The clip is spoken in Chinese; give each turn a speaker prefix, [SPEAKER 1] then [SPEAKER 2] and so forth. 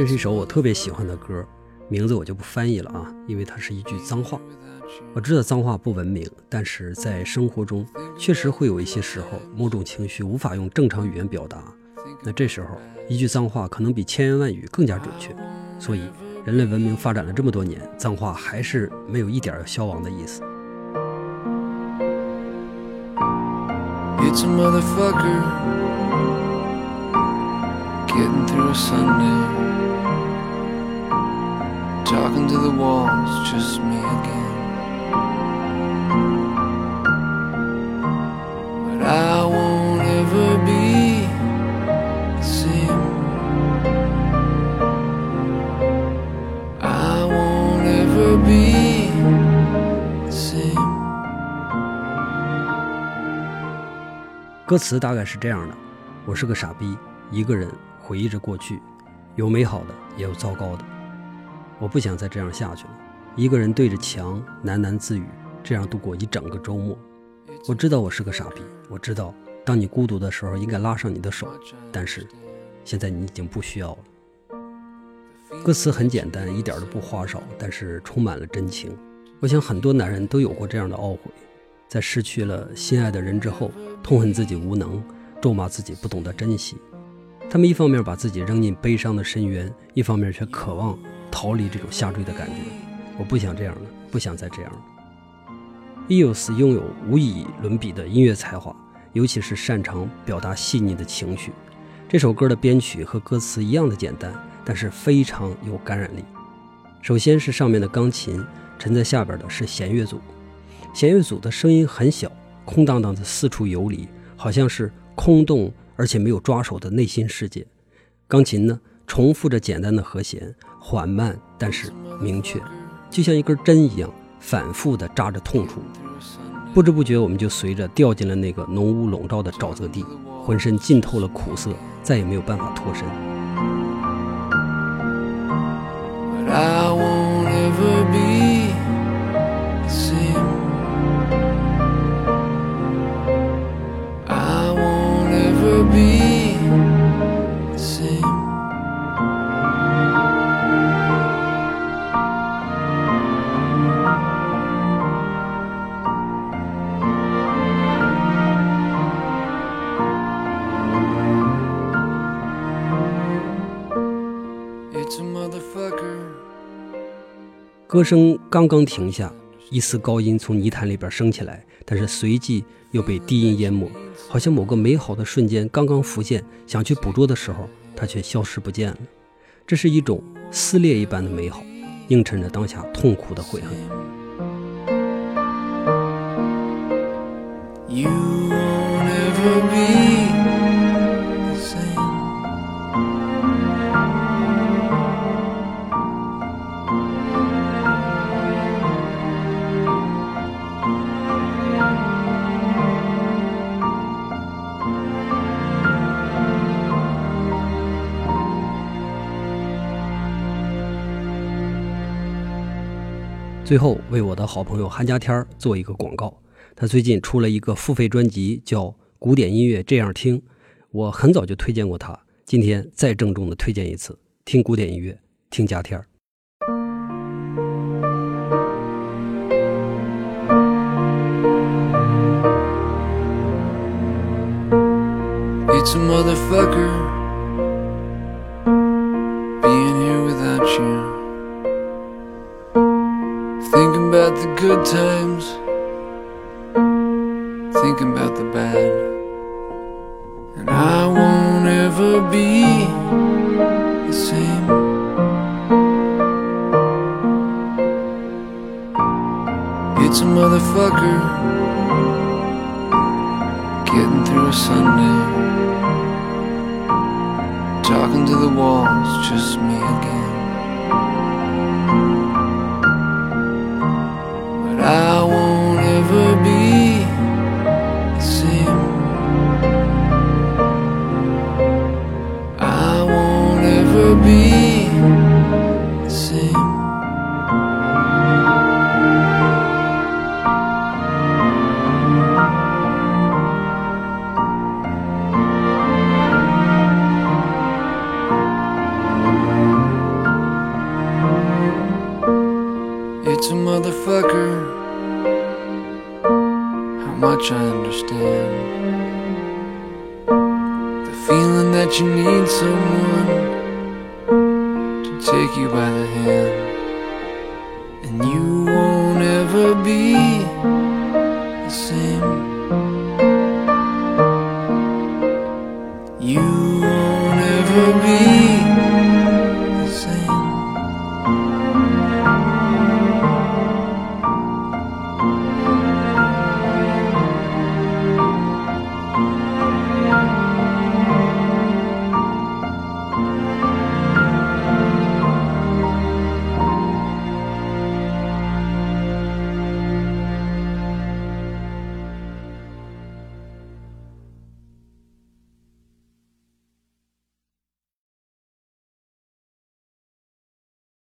[SPEAKER 1] 这是一首我特别喜欢的歌，名字我就不翻译了啊，因为它是一句脏话。我知道脏话不文明，但是在生活中确实会有一些时候，某种情绪无法用正常语言表达。那这时候一句脏话可能比千言万语更加准确。所以人类文明发展了这么多年，脏话还是没有一点要消亡的意思。
[SPEAKER 2] It's a motherfucker getting through a Sunday. Talking to the walls, just me again. But I won't ever be the same. I won't ever be the same.
[SPEAKER 1] 歌词大概是这样的：我是个傻逼，一个人 回忆着过去，有美好的，也有糟糕的。我不想再这样下去了，一个人对着墙喃喃自语，这样度过一整个周末。我知道我是个傻逼，我知道当你孤独的时候应该拉上你的手，但是现在你已经不需要了。歌词很简单，一点都不花哨，但是充满了真情。我想很多男人都有过这样的懊悔，在失去了心爱的人之后，痛恨自己无能，咒骂自己不懂得珍惜。他们一方面把自己扔进悲伤的深渊，一方面却渴望逃离这种下坠的感觉。我不想这样了，不想再这样了。E.O.S 拥有无以伦比的音乐才华，尤其是擅长表达细腻的情绪。这首歌的编曲和歌词一样的简单，但是非常有感染力。首先是上面的钢琴，沉在下边的是弦乐组。弦乐组的声音很小，空荡荡的四处游离，好像是空洞而且没有抓手的内心世界。钢琴呢，重复着简单的和弦，缓慢但是明确，就像一根针一样，反复的扎着痛处。不知不觉，我们就随着掉进了那个浓雾笼罩的沼泽地，浑身浸透了苦涩，再也没有办法脱身。
[SPEAKER 2] But I won't ever be
[SPEAKER 1] 歌声刚刚停下，一丝高音从泥潭里边升起来，但是随即又被低音淹没，好像某个美好的瞬间刚刚浮现，想去捕捉的时候，它却消失不见了。这是一种撕裂一般的美好，映衬着当下痛苦的悔恨。
[SPEAKER 2] You
[SPEAKER 1] 最后为我的好朋友韩家天儿做一个广告，他最近出了一个付费专辑，叫《古典音乐这样听》，我很早就推荐过他，今天再郑重的推荐一次，听古典音乐，听家天儿。
[SPEAKER 2] It's motherfucker times, thinking about the bad. And I won't ever be the same. It's a motherfucker getting through a Sunday. Talking to the walls, just me again. I It's a motherfucker. How much I understand. The feeling that you need someone to take you by the hand. And you won't ever be the same. You